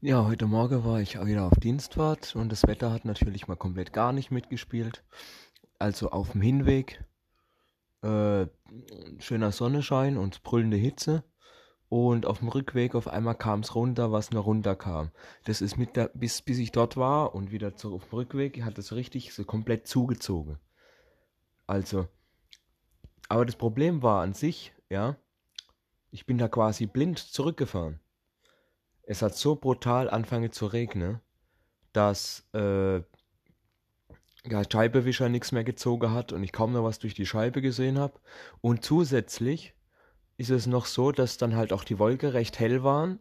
Ja, heute Morgen war ich wieder auf Dienstfahrt und das Wetter hat natürlich mal komplett gar nicht mitgespielt. Also auf dem Hinweg äh, schöner Sonnenschein und brüllende Hitze und auf dem Rückweg auf einmal kam es runter, was nur runterkam. Das ist mit der, bis, bis ich dort war und wieder zurück auf dem Rückweg, hat es richtig so komplett zugezogen. Also, aber das Problem war an sich, ja, ich bin da quasi blind zurückgefahren. Es hat so brutal angefangen zu regnen, dass äh, ja, Scheibewischer nichts mehr gezogen hat und ich kaum noch was durch die Scheibe gesehen habe. Und zusätzlich ist es noch so, dass dann halt auch die Wolke recht hell waren.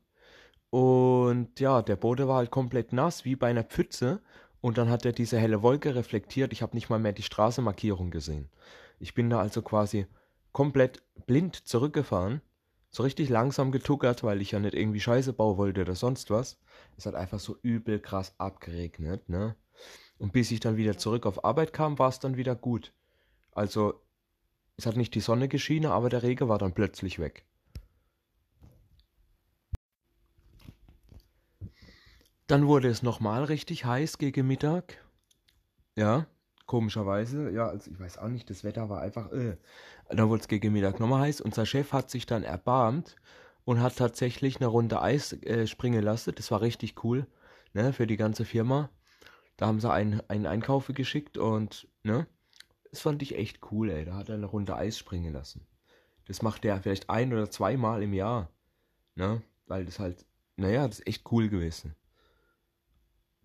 Und ja, der Boden war halt komplett nass, wie bei einer Pfütze. Und dann hat er diese helle Wolke reflektiert. Ich habe nicht mal mehr die Straßenmarkierung gesehen. Ich bin da also quasi komplett blind zurückgefahren so richtig langsam getuckert, weil ich ja nicht irgendwie Scheiße bauen wollte oder sonst was. Es hat einfach so übel krass abgeregnet, ne? Und bis ich dann wieder zurück auf Arbeit kam, war es dann wieder gut. Also, es hat nicht die Sonne geschienen, aber der Regen war dann plötzlich weg. Dann wurde es nochmal richtig heiß gegen Mittag. Ja, Komischerweise, ja, also ich weiß auch nicht, das Wetter war einfach, äh. Dann wurde es gegen Mittag nochmal heiß. Unser Chef hat sich dann erbarmt und hat tatsächlich eine Runde Eis äh, springen lassen. Das war richtig cool, ne, für die ganze Firma. Da haben sie einen, einen Einkauf geschickt und, ne, das fand ich echt cool, ey. Da hat er eine Runde Eis springen lassen. Das macht er vielleicht ein oder zweimal im Jahr, ne, weil das halt, naja, das ist echt cool gewesen.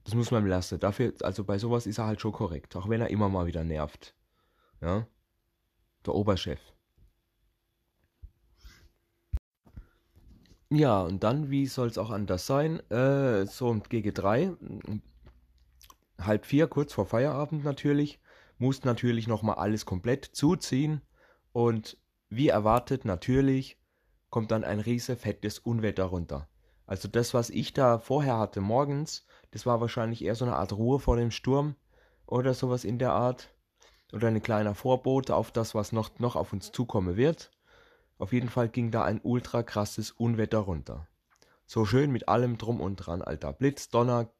Das muss man ihm lassen. Dafür, also bei sowas ist er halt schon korrekt, auch wenn er immer mal wieder nervt. Ja? Der Oberchef. Ja, und dann, wie soll es auch anders sein? Äh, so gegen drei, halb vier, kurz vor Feierabend natürlich, muss natürlich nochmal alles komplett zuziehen. Und wie erwartet, natürlich, kommt dann ein riese fettes Unwetter runter. Also das, was ich da vorher hatte morgens, das war wahrscheinlich eher so eine Art Ruhe vor dem Sturm oder sowas in der Art. Oder ein kleiner Vorbote auf das, was noch, noch auf uns zukommen wird. Auf jeden Fall ging da ein ultra krasses Unwetter runter. So schön mit allem drum und dran, Alter. Blitz, Donner,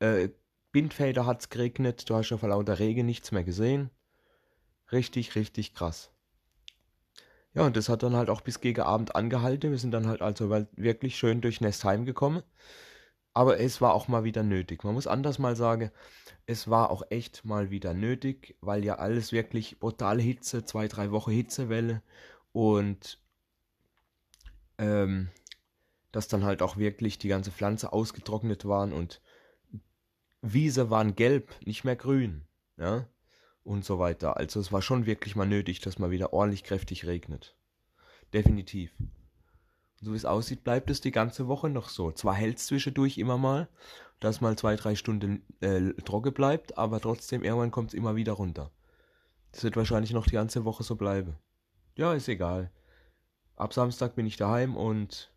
äh, Bindfelder hat's geregnet, du hast ja vor lauter Regen nichts mehr gesehen. Richtig, richtig krass. Ja, und das hat dann halt auch bis gegen Abend angehalten. Wir sind dann halt also wirklich schön durch Nestheim gekommen. Aber es war auch mal wieder nötig. Man muss anders mal sagen, es war auch echt mal wieder nötig, weil ja alles wirklich brutale Hitze, zwei, drei Wochen Hitzewelle und ähm, dass dann halt auch wirklich die ganze Pflanze ausgetrocknet waren und Wiese waren gelb, nicht mehr grün, ja, und so weiter. Also es war schon wirklich mal nötig, dass mal wieder ordentlich kräftig regnet. Definitiv so wie es aussieht, bleibt es die ganze Woche noch so. Zwar hält es zwischendurch immer mal, dass mal zwei, drei Stunden äh, trocken bleibt, aber trotzdem irgendwann kommt es immer wieder runter. Das wird wahrscheinlich noch die ganze Woche so bleiben. Ja, ist egal. Ab Samstag bin ich daheim und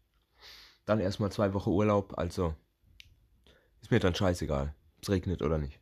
dann erstmal zwei Wochen Urlaub, also ist mir dann scheißegal, ob es regnet oder nicht.